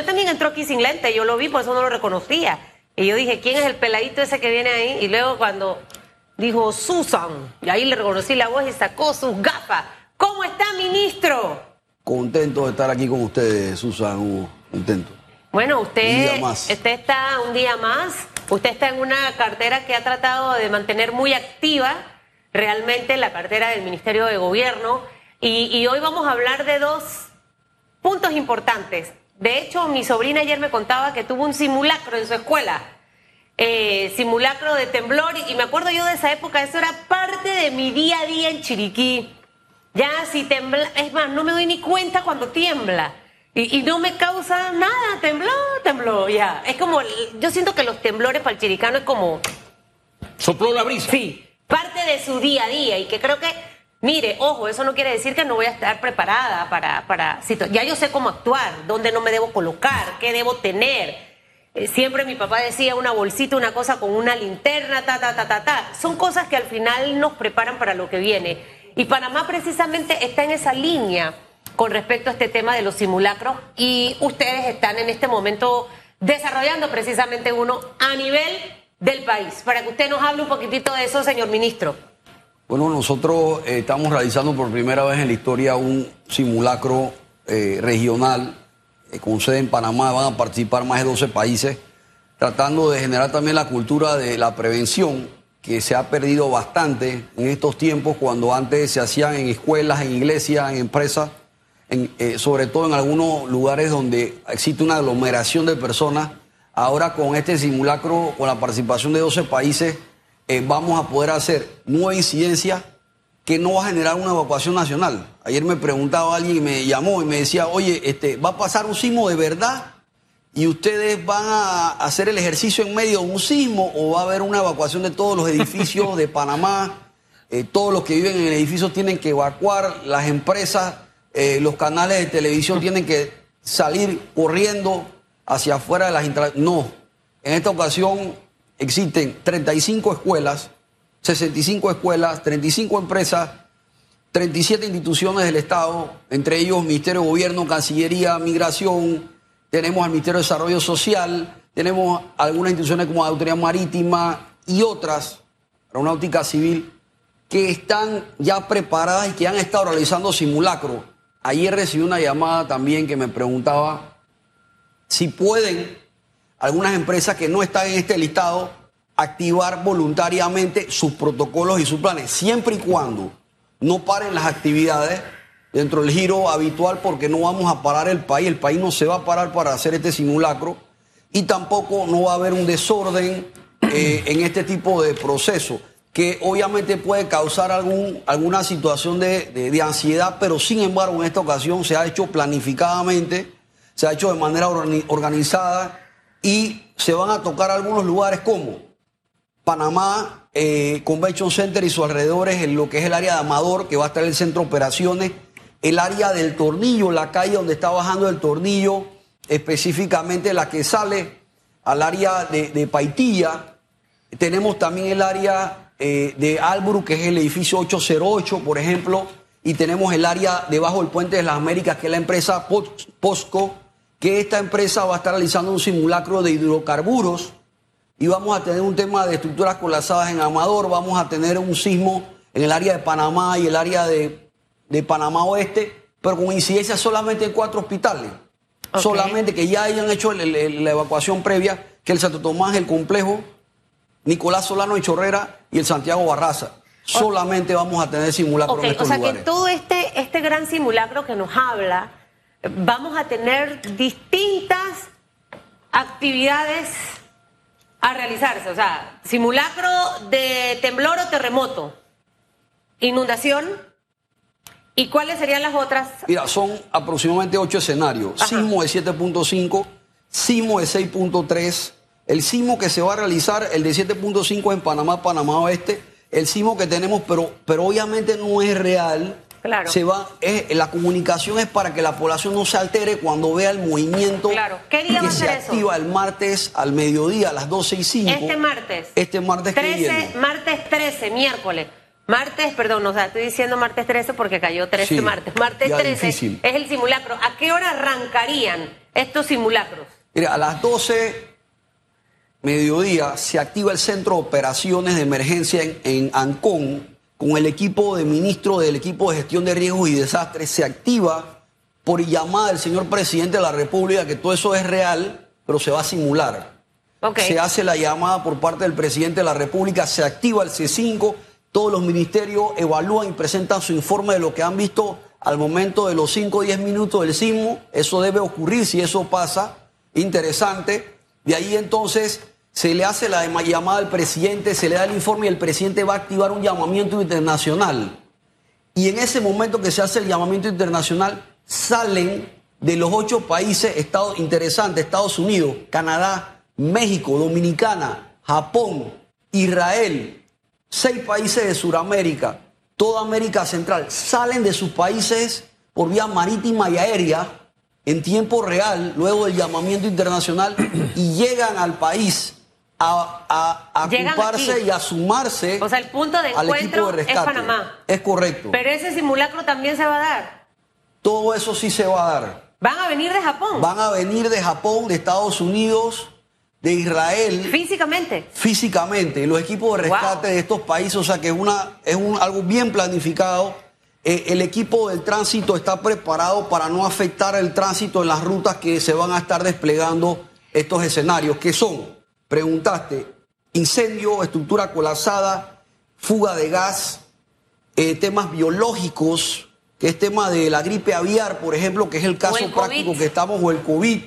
usted también entró aquí sin lente, yo lo vi, por eso no lo reconocía. Y yo dije, ¿quién es el peladito ese que viene ahí? Y luego cuando dijo Susan, y ahí le reconocí la voz y sacó sus gafas. ¿Cómo está, ministro? Contento de estar aquí con ustedes, Susan, Hugo. Contento. Bueno, usted, Un día más. usted está un día más, usted está en una cartera que ha tratado de mantener muy activa realmente la cartera del Ministerio de Gobierno y, y hoy vamos a hablar de dos puntos importantes. De hecho, mi sobrina ayer me contaba que tuvo un simulacro en su escuela, eh, simulacro de temblor y me acuerdo yo de esa época, eso era parte de mi día a día en Chiriquí. Ya si tembla, es más, no me doy ni cuenta cuando tiembla. Y, y no me causa nada, tembló, tembló, ya. Es como, yo siento que los temblores para el chiricano es como, Sopló la brisa. sí, parte de su día a día y que creo que, mire, ojo, eso no quiere decir que no voy a estar preparada para, para ya yo sé cómo actuar, dónde no me debo colocar, qué debo tener. Eh, Siempre mi papá decía una bolsita, una cosa con una linterna, ta, ta, ta, ta, ta. Son cosas que al final nos preparan para lo que viene. Y Panamá precisamente está en esa línea con respecto a este tema de los simulacros y ustedes están en este momento desarrollando precisamente uno a nivel del país. Para que usted nos hable un poquitito de eso, señor ministro. Bueno, nosotros eh, estamos realizando por primera vez en la historia un simulacro eh, regional eh, con sede en Panamá. Van a participar más de 12 países, tratando de generar también la cultura de la prevención, que se ha perdido bastante en estos tiempos, cuando antes se hacían en escuelas, en iglesias, en empresas, eh, sobre todo en algunos lugares donde existe una aglomeración de personas. Ahora con este simulacro, con la participación de 12 países, eh, vamos a poder hacer nueva incidencia que no va a generar una evacuación nacional. Ayer me preguntaba alguien y me llamó y me decía, oye, este, ¿va a pasar un sismo de verdad? ¿Y ustedes van a hacer el ejercicio en medio de un sismo o va a haber una evacuación de todos los edificios de Panamá? Eh, todos los que viven en el edificio tienen que evacuar, las empresas, eh, los canales de televisión tienen que salir corriendo hacia afuera de las. No, en esta ocasión existen 35 escuelas, 65 escuelas, 35 empresas, 37 instituciones del Estado, entre ellos Ministerio de Gobierno, Cancillería, Migración, tenemos al Ministerio de Desarrollo Social, tenemos algunas instituciones como la Autoridad Marítima y otras, Aeronáutica Civil, que están ya preparadas y que han estado realizando simulacro. Ayer recibí una llamada también que me preguntaba si pueden algunas empresas que no están en este listado activar voluntariamente sus protocolos y sus planes, siempre y cuando no paren las actividades dentro del giro habitual, porque no vamos a parar el país, el país no se va a parar para hacer este simulacro y tampoco no va a haber un desorden eh, en este tipo de proceso que obviamente puede causar algún, alguna situación de, de- ansiedad, pero sin embargo en esta ocasión se ha hecho planificadamente, se ha hecho de manera organi- organizada y se van a tocar algunos lugares como Panamá eh, Convention Center y sus alrededores, en lo que es el área de Amador, que va a estar el centro de operaciones, el área del tornillo, la calle donde está bajando el tornillo, específicamente la que sale al área de, de Paitilla. Tenemos también el área eh, de Alburu, que es el edificio 808, por ejemplo, y tenemos el área debajo del Puente de las Américas, que es la empresa Pos- Posco, que esta empresa va a estar realizando un simulacro de hidrocarburos y vamos a tener un tema de estructuras colapsadas en Amador, vamos a tener un sismo en el área de Panamá y el área de, de Panamá Oeste, pero con incidencia solamente en cuatro hospitales. Solamente que ya hayan hecho el- el- la evacuación previa, que el Santo Tomás, el complejo, Nicolás Solano y Chorrera y el Santiago Barraza. Solamente vamos a tener simulacros Ok, en o estos sea que todo este, este gran simulacro que nos habla, vamos a tener distintas actividades a realizarse. O sea, simulacro de temblor o terremoto, inundación. ¿Y cuáles serían las otras? Mira, son aproximadamente ocho escenarios. Ajá. Sismo de 7.5, sismo de 6.3, el sismo que se va a realizar, el de 7.5 en Panamá, Panamá Oeste, el sismo que tenemos, pero, pero obviamente no es real. Claro. Se va, es- la comunicación es para que la población no se altere cuando vea el movimiento Claro. ¿Qué día que va a se eso? activa el martes al mediodía a las 12 y 5. Este martes. Este martes que 13, viene. martes 13, miércoles. Martes, perdón, o sea, estoy diciendo martes 13 porque cayó 13 Sí, martes. Martes ya 13 difícil. es el simulacro. ¿A qué hora arrancarían estos simulacros? Mira, a las 12 mediodía se activa el centro de operaciones de emergencia en, en Ancón con el equipo de ministro del equipo de gestión de riesgos y desastres. Se activa por llamada del señor presidente de la República que todo eso es real, pero se va a simular. Se hace la llamada por parte del presidente de la República, se activa el C5, todos los ministerios evalúan y presentan su informe de lo que han visto al momento de los 5 o 10 minutos del sismo. Eso debe ocurrir si eso pasa. Interesante. De ahí entonces se le hace la llamada al presidente, se le da el informe y el presidente va a activar un llamamiento internacional. Y en ese momento que se hace el llamamiento internacional, salen de los ocho países Estados, interesantes, Estados Unidos, Canadá, México, Dominicana, Japón, Israel, seis países de Sudamérica, toda América Central, salen de sus países por vía marítima y aérea en tiempo real, luego del llamamiento internacional, y llegan al país a, a- a ocuparse aquí. y a sumarse O sea, el punto de encuentro de es. Panamá. Es correcto. Pero ese simulacro también se va a dar. Todo eso sí se va a dar. Van a venir de Japón. Van a venir de Japón, de Estados Unidos, de Israel, Físicamente. físicamente. Los equipos de rescate Wow. de estos países, o sea que es, una, es un, algo bien planificado. Eh, el equipo del tránsito está preparado para no afectar el tránsito en las rutas que se van a estar desplegando estos escenarios, que son, preguntaste, incendio, estructura colapsada, fuga de gas, eh, temas biológicos, que es tema de la gripe aviar, por ejemplo, que es el caso el práctico COVID. que estamos, o el COVID.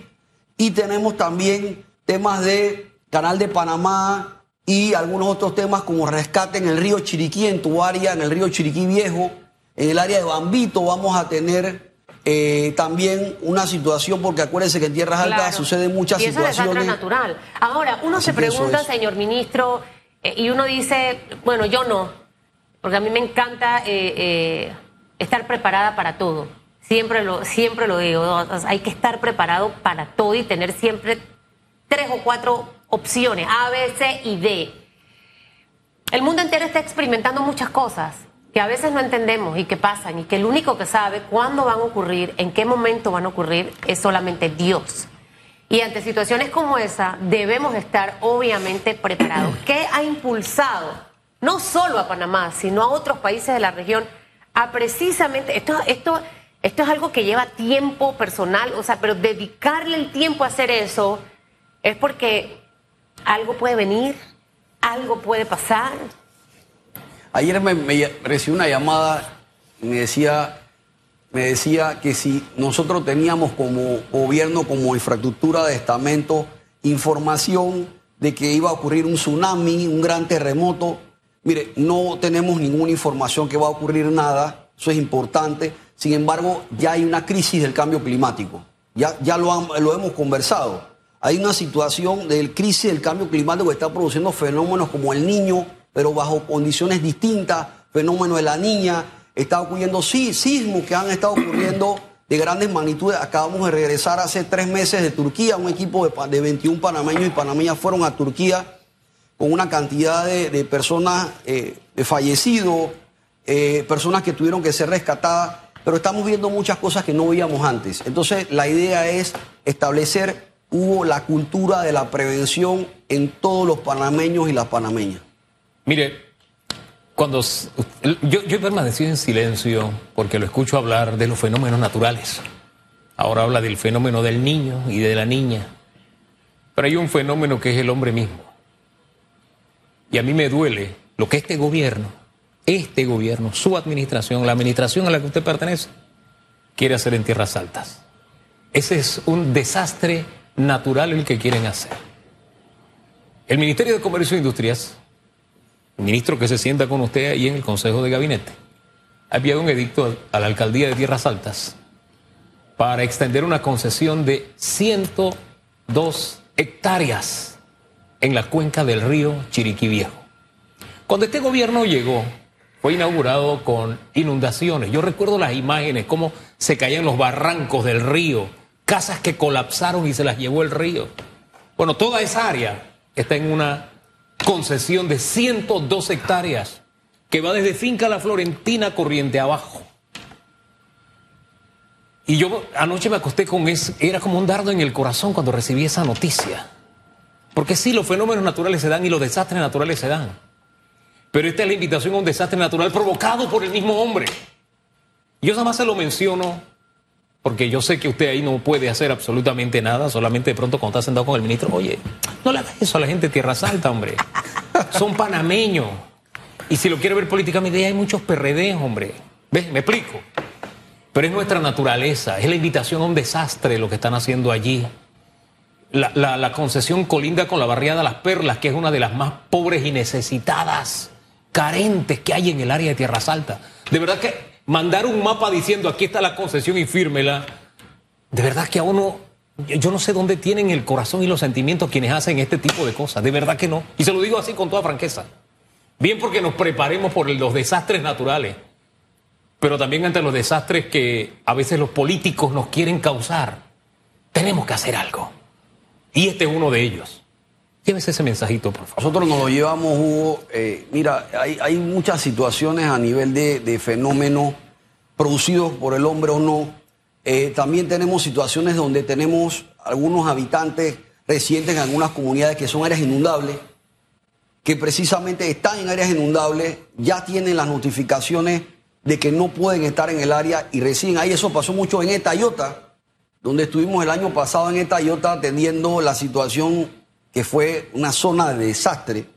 Y tenemos también temas de Canal de Panamá y algunos otros temas como rescate en el río Chiriquí, en tu área, en el río Chiriquí Viejo. En el área de Bambito vamos a tener eh, también una situación, porque acuérdense que en tierras altas Claro. suceden muchas y eso es situaciones. natural. Ahora, uno Así se pregunta, es. señor ministro, eh, y uno dice, bueno, yo no, porque a mí me encanta eh, eh, estar preparada para todo. Siempre lo, siempre lo digo, ¿no? O sea, hay que estar preparado para todo y tener siempre tres o cuatro opciones, A, B, C y D. El mundo entero está experimentando muchas cosas que a veces no entendemos y que pasan y que el único que sabe cuándo van a ocurrir, en qué momento van a ocurrir, es solamente Dios. Y ante situaciones como esa debemos estar obviamente preparados. ¿Qué ha impulsado no solo a Panamá, sino a otros países de la región a precisamente, esto, esto, esto es algo que lleva tiempo personal, o sea, pero dedicarle el tiempo a hacer eso es porque algo puede venir, algo puede pasar. Ayer me, me recibí una llamada y me decía, me decía que si nosotros teníamos como gobierno, como infraestructura de estamento, información de que iba a ocurrir un tsunami, un gran terremoto. Mire, no tenemos ninguna información que va a ocurrir nada, eso es importante. Sin embargo, ya hay una crisis del cambio climático. Ya, ya lo, lo hemos conversado. Hay una situación de crisis del cambio climático que está produciendo fenómenos como el niño, pero bajo condiciones distintas, fenómeno de la niña, está ocurriendo sí, sismos que han estado ocurriendo de grandes magnitudes. Acabamos de regresar hace tres meses de Turquía, un equipo de, de 21 panameños y panameñas fueron a Turquía con una cantidad de, personas eh, fallecidos, eh, personas que tuvieron que ser rescatadas, pero estamos viendo muchas cosas que no veíamos antes. Entonces, la idea es establecer, hubo la cultura de la prevención en todos los panameños y las panameñas. Mire, cuando yo, yo he permanecido en silencio porque lo escucho hablar de los fenómenos naturales. Ahora habla del fenómeno del niño y de la niña. Pero hay un fenómeno que es el hombre mismo. Y a mí me duele lo que este gobierno, este gobierno, su administración, la administración a la que usted pertenece, quiere hacer en tierras altas. Ese es un desastre natural el que quieren hacer. El Ministerio de Comercio e Industrias ministro que se sienta con usted ahí en el Consejo de Gabinete, ha enviado un edicto a la alcaldía de Tierras Altas para extender una concesión de 102 hectáreas en la cuenca del río Chiriquí Viejo. Cuando este gobierno llegó, fue inaugurado con inundaciones. Yo recuerdo las imágenes, cómo se caían los barrancos del río, casas que colapsaron y se las llevó el río. Bueno, toda esa área está en una concesión de 102 hectáreas que va desde Finca La Florentina Corriente abajo. Y yo anoche me acosté con eso, era como un dardo en el corazón cuando recibí esa noticia. Porque sí, los fenómenos naturales se dan y los desastres naturales se dan. Pero esta es la invitación a un desastre natural provocado por el mismo hombre. Yo nada más se lo menciono porque yo sé que usted ahí no puede hacer absolutamente nada, solamente de pronto cuando está sentado con el ministro, oye, no le hagas eso a la gente de Tierra Salta, hombre. Son panameños. Y si lo quiere ver políticamente, hay muchos PRD, hombre. ¿Ves? Me explico. Pero es nuestra naturaleza, es la invitación a un desastre lo que están haciendo allí. La, la, concesión colinda con la barriada Las Perlas, que es una de las más pobres y necesitadas, carentes que hay en el área de Tierra Salta. De verdad que mandar un mapa diciendo aquí está la concesión y fírmela, de verdad que a uno, yo no sé dónde tienen el corazón y los sentimientos quienes hacen este tipo de cosas, de verdad que no. Y se lo digo así con toda franqueza. Bien porque nos preparemos por los desastres naturales, pero también ante los desastres que a veces los políticos nos quieren causar. Tenemos que hacer algo. Y este es uno de ellos. Llévese ese mensajito, por favor. Nosotros nos lo llevamos, Hugo. Eh, mira, hay, muchas situaciones a nivel de, fenómenos producidos por el hombre o no. Eh, también tenemos situaciones donde tenemos algunos habitantes residentes en algunas comunidades que son áreas inundables, que precisamente están en áreas inundables, ya tienen las notificaciones de que no pueden estar en el área y residen ahí. Eso pasó mucho en Etayota, donde estuvimos el año pasado en Etayota atendiendo la situación que fue una zona de desastre.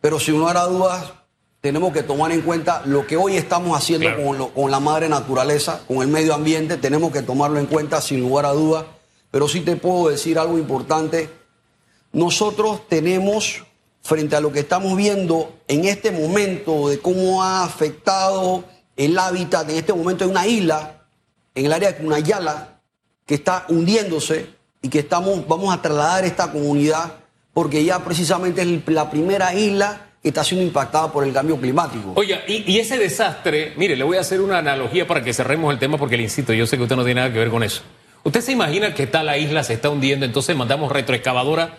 Pero sin lugar a dudas, tenemos que tomar en cuenta lo que hoy estamos haciendo con, con, la madre naturaleza, con el medio ambiente, tenemos que tomarlo en cuenta sin lugar a dudas. Pero sí te puedo decir algo importante. Nosotros tenemos, frente a lo que estamos viendo en este momento, de cómo ha afectado el hábitat, en este momento hay una isla, en el área de Cunayala, que está hundiéndose, y que estamos, vamos a trasladar esta comunidad porque ya precisamente es la primera isla que está siendo impactada por el cambio climático. Oye, y, ese desastre, mire, le voy a hacer una analogía para que cerremos el tema porque le insisto, yo sé que usted no tiene nada que ver con eso. ¿Usted se imagina que tal la isla se está hundiendo, entonces mandamos retroexcavadora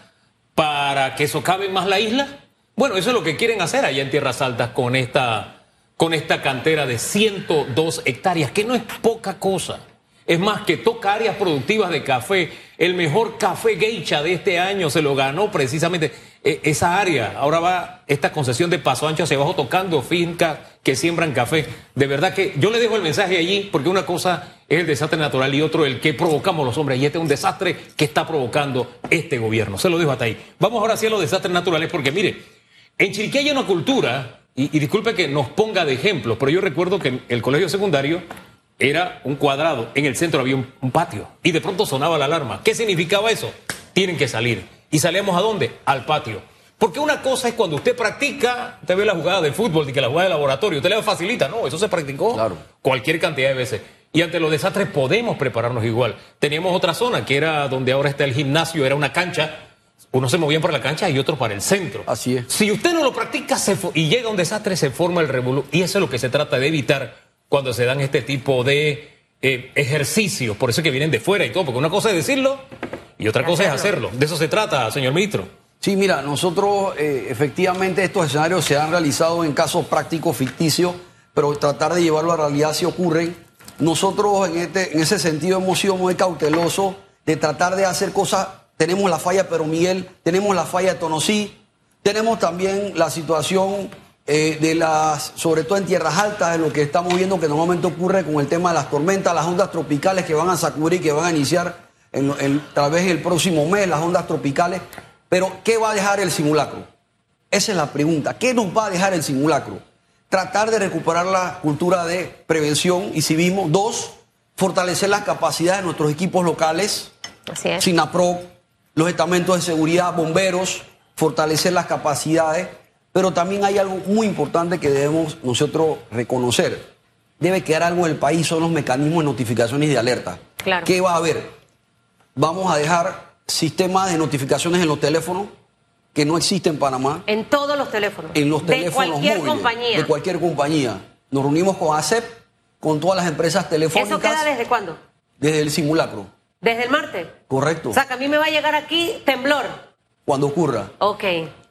para que socave más la isla? Bueno, eso es lo que quieren hacer allá en Tierras Altas con esta, con esta cantera de 102 hectáreas, que no es poca cosa. Es más, que toca áreas productivas de café. El mejor café geisha de este año se lo ganó precisamente e, esa área. Ahora va esta concesión de paso ancho hacia abajo tocando fincas que siembran café. De verdad que yo le dejo el mensaje allí porque una cosa es el desastre natural y otro el que provocamos los hombres. Y este es un desastre que está provocando este gobierno. Se lo dejo hasta ahí. Vamos ahora hacia los desastres naturales porque mire, en Chiriquí hay una cultura, y, y disculpe que nos ponga de ejemplo, pero yo recuerdo que en el colegio secundario era un cuadrado, en el centro había un, patio y de pronto sonaba la alarma. ¿Qué significaba eso? Tienen que salir. ¿Y salíamos a dónde? Al patio. Porque una cosa es cuando usted practica, usted ve la jugada de fútbol y que la jugada de laboratorio, usted le facilita, no, eso se practicó cualquier cantidad de veces. Y ante los desastres podemos prepararnos igual. Teníamos otra zona que era donde ahora está el gimnasio, era una cancha. Unos se movían por la cancha y otros para el centro. Así es. Si usted no lo practica y llega un desastre, se forma el revolú. Y eso es lo que se trata de evitar cuando se dan este tipo de eh, ejercicios, por eso que vienen de fuera y todo, porque una cosa es decirlo y otra cosa es hacerlo. De eso se trata, señor ministro. Sí, mira, nosotros eh, efectivamente estos escenarios se han realizado en casos prácticos ficticios, pero tratar de llevarlo a realidad si ocurren. Nosotros en, este, en ese sentido hemos sido muy cautelosos de tratar de hacer cosas. Tenemos la falla Pero Miguel, tenemos la falla de Tonosí, tenemos también la situación eh, de las, sobre todo en tierras altas, en lo que estamos viendo que normalmente ocurre con el tema de las tormentas, las ondas tropicales que van a sacudir y que van a iniciar en, en, tal vez el próximo mes, las ondas tropicales. Pero, ¿qué va a dejar el simulacro? Esa es la pregunta. ¿Qué nos va a dejar el simulacro? Tratar de recuperar la cultura de prevención y civismo. Dos, fortalecer las capacidades de nuestros equipos locales. Así es. SINAPRO, los estamentos de seguridad, bomberos, fortalecer las capacidades pero también hay algo muy importante que debemos nosotros reconocer. Debe quedar algo en el país, son los mecanismos de notificaciones y de alerta. Claro. ¿Qué va a haber? Vamos a dejar sistemas de notificaciones en los teléfonos que no existen en Panamá. En todos los teléfonos. En los teléfonos de cualquier móviles, compañía. De cualquier compañía. Nos reunimos con ACEP, con todas las empresas telefónicas. ¿Eso queda desde cuándo? Desde el simulacro. ¿Desde el martes? Correcto. O sea, que a mí me va a llegar aquí temblor. Cuando ocurra. Ok.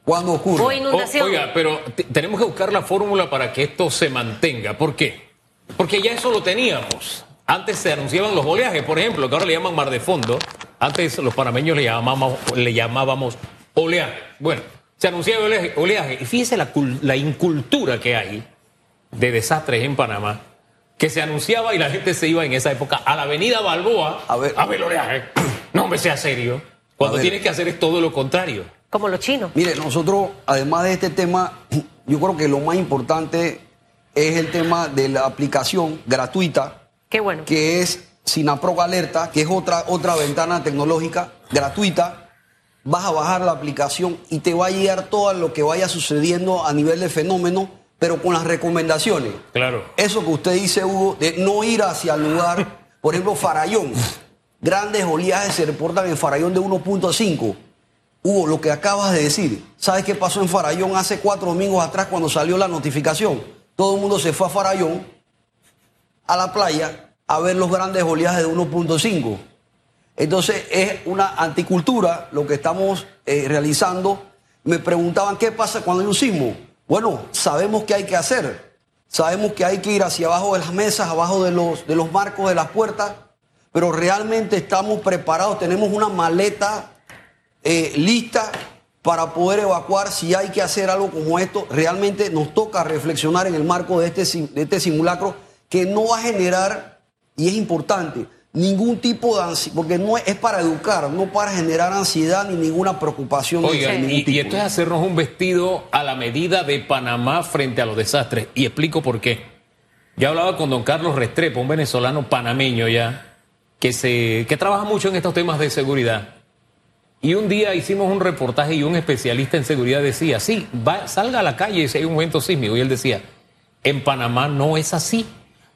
¿Cuándo ocurre? O inundación. O- oiga, pero te- tenemos que buscar la fórmula para que esto se mantenga. ¿Por qué? Porque ya eso lo teníamos. Antes se anunciaban los oleajes, por ejemplo, que ahora le llaman mar de fondo. Antes los panameños le llamábamos, le llamábamos oleaje. Bueno, se anunciaba oleaje. oleaje. Y fíjese la, cul- la incultura que hay de desastres en Panamá, que se anunciaba y la gente se iba en esa época a la avenida Balboa A ver. el oleaje. No, hombre, sea serio. Cuando tienes que hacer es todo lo contrario. Como los chinos. Mire, nosotros, además de este tema, yo creo que lo más importante es el tema de la aplicación gratuita, Qué bueno. que es Sinaproc Alerta, que es otra, otra ventana tecnológica gratuita. Vas a bajar la aplicación y te va a llegar todo lo que vaya sucediendo a nivel de fenómeno, pero con las recomendaciones. Claro. Eso que usted dice, Hugo, de no ir hacia el lugar, por ejemplo, Farallón. Grandes oleajes se reportan en Farallón de 1.5. Hugo, lo que acabas de decir, ¿sabes qué pasó en Farallón hace cuatro domingos atrás cuando salió la notificación? Todo el mundo se fue a Farallón, a la playa, a ver los grandes oleajes de 1.5. Entonces es una anticultura lo que estamos eh, realizando. Me preguntaban qué pasa cuando hay un sismo. Bueno, sabemos qué hay que hacer. Sabemos que hay que ir hacia abajo de las mesas, abajo de los, de los marcos de las puertas, pero realmente estamos preparados, tenemos una maleta eh, lista para poder evacuar si hay que hacer algo como esto. Realmente nos toca reflexionar en el marco de este, de este simulacro que no va a generar, y es importante, ningún tipo de ansiedad, porque no es, para educar, no para generar ansiedad ni ninguna preocupación Oiga, y, y esto es hacernos un vestido a la medida de Panamá frente a los desastres. Y explico por qué. Ya hablaba con don Carlos Restrepo, un venezolano panameño ya, que, se, que trabaja mucho en estos temas de seguridad. Y un día hicimos un reportaje y un especialista en seguridad decía, sí, va, salga a la calle si hay un evento sísmico. Y él decía, en Panamá no es así,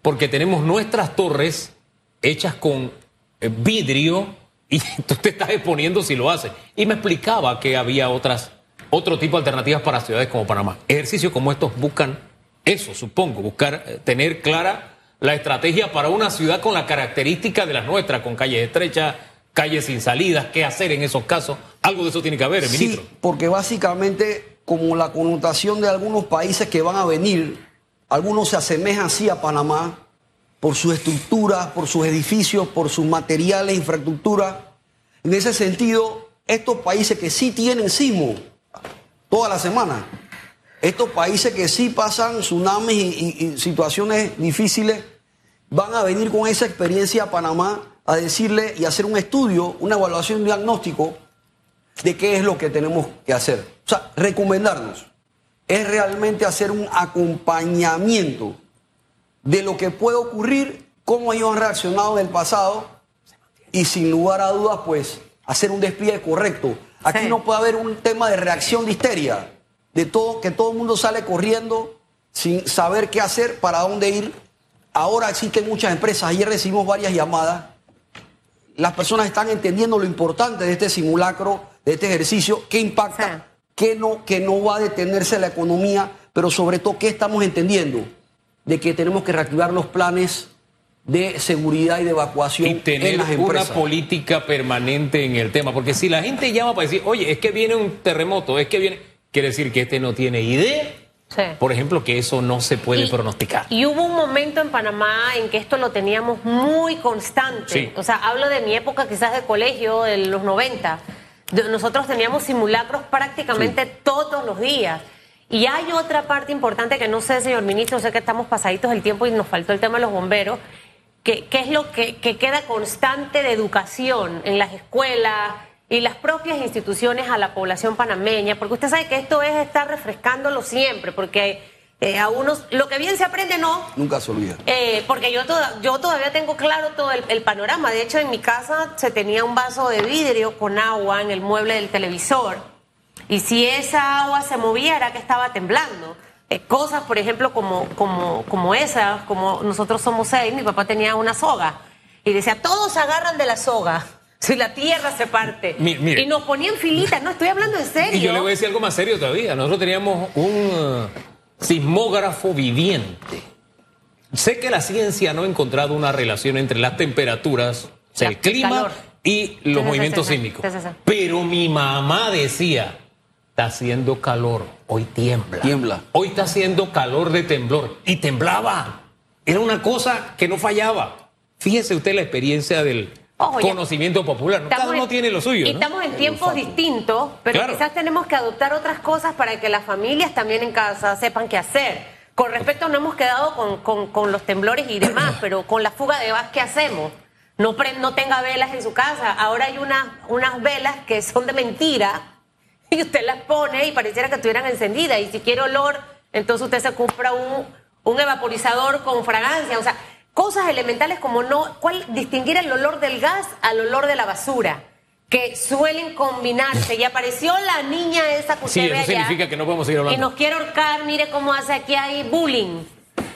porque tenemos nuestras torres hechas con eh, vidrio y tú te estás exponiendo si lo haces. Y me explicaba que había otras, otro tipo de alternativas para ciudades como Panamá. Ejercicios como estos buscan eso, supongo, buscar eh, tener clara la estrategia para una ciudad con la característica de las nuestras, con calles estrechas, calles sin salidas, qué hacer en esos casos. Algo de eso tiene que haber, Sí, ministro. porque básicamente, como la connotación de algunos países que van a venir, algunos se asemejan así a Panamá por sus estructuras, por sus edificios, por sus materiales, infraestructura. En ese sentido, estos países que sí tienen sismo toda la semana, estos países que sí pasan tsunamis y, y- y situaciones difíciles, van a venir con esa experiencia a Panamá a decirle y hacer un estudio, una evaluación, un diagnóstico de qué es lo que tenemos que hacer. O sea, recomendarnos. Es realmente hacer un acompañamiento de lo que puede ocurrir, cómo ellos han reaccionado en el pasado y sin lugar a dudas, pues, hacer un despliegue correcto. Aquí Sí. no puede haber un tema de reacción de histeria, de todo, que todo el mundo sale corriendo sin saber qué hacer, para dónde ir. Ahora existen muchas empresas, ayer recibimos varias llamadas las personas están entendiendo lo importante de este simulacro, de este ejercicio, qué impacta, Sí. qué no, que no va a detenerse la economía, pero sobre todo qué estamos entendiendo de que tenemos que reactivar los planes de seguridad y de evacuación y en tener las una empresas. política permanente en el tema. Porque si la gente llama para decir, oye, es que viene un terremoto, es que viene. Quiere decir que este no tiene idea, Sí. por ejemplo, que eso no se puede Y- pronosticar. Y hubo un momento en Panamá en que esto lo teníamos muy constante. Sí. O sea, hablo de mi época quizás de colegio, de los 90. De- Nosotros teníamos simulacros prácticamente todos los días. Y hay otra parte importante que no sé, señor ministro, sé que estamos pasaditos el tiempo y nos faltó el tema de los bomberos, que, que es lo que, que queda constante de educación en las escuelas y las propias instituciones a la población panameña, porque usted sabe que esto es estar refrescándolo siempre, porque eh, a unos, lo que bien se aprende no, Nunca se olvida. eh, porque yo, toda- yo todavía tengo claro todo el, el panorama. De hecho, en mi casa se tenía un vaso de vidrio con agua en el mueble del televisor. Y si esa agua se movía era que estaba temblando. Eh, cosas, por ejemplo, como, como, como esa, como nosotros somos seis, mi papá tenía una soga. Y decía, todos se agarran de la soga. Si la tierra se parte. Mire. Y nos ponían filitas, no estoy hablando en serio. Y yo le voy a decir algo más serio todavía. Nosotros teníamos un eh, sismógrafo viviente. Sé que la ciencia no ha encontrado una relación entre las temperaturas, o sea, La- el clima calor. y los movimientos sí, sí. sísmicos. Sí, sí, sí. Pero mi mamá decía, está haciendo calor, hoy tiembla. Tiembla. Hoy está haciendo calor de temblor y temblaba. Era una cosa que no fallaba. Fíjese usted la experiencia del Ojo, conocimiento popular. ¿no? Cada uno en- tiene lo suyo. Y ¿no? estamos en tiempos distintos, pero Claro. quizás tenemos que adoptar otras cosas para que las familias también en casa sepan qué hacer. Con respecto, no hemos quedado con, con- con los temblores y demás, pero con la fuga de gas, ¿qué hacemos? No, pre- no tenga velas en su casa. Ahora hay unas, unas velas que son de mentira y usted las pone y pareciera que estuvieran encendidas. Y si quiere olor, entonces usted se compra un, un evaporizador con fragancia. O sea, cosas elementales como no, ¿cuál distinguir el olor del gas al olor de la basura? Que suelen combinarse. Y apareció la niña esa que usted Sí, ve eso allá, significa que no podemos seguir Y hablando. nos quiere ahorcar, mire cómo hace aquí hay bullying.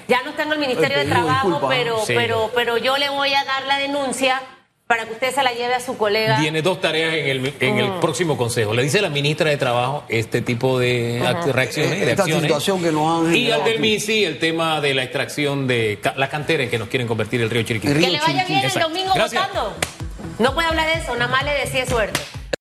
Ya no está en el Ministerio Te de Trabajo, disculpa. pero, Sí. pero, pero yo le voy a dar la denuncia para que usted se la lleve a su colega. Tiene dos tareas en el, en Mm. el próximo consejo. Le dice la ministra de Trabajo este tipo de reacciones. de Esta acciones. situación que nos han Y al del. MISI, el tema de la extracción de ca- la cantera en que nos quieren convertir el río Chiriquí. Que le vaya Chiriquí. bien el Exacto. domingo Gracias. votando. No puede hablar de eso, nada más le decía suerte.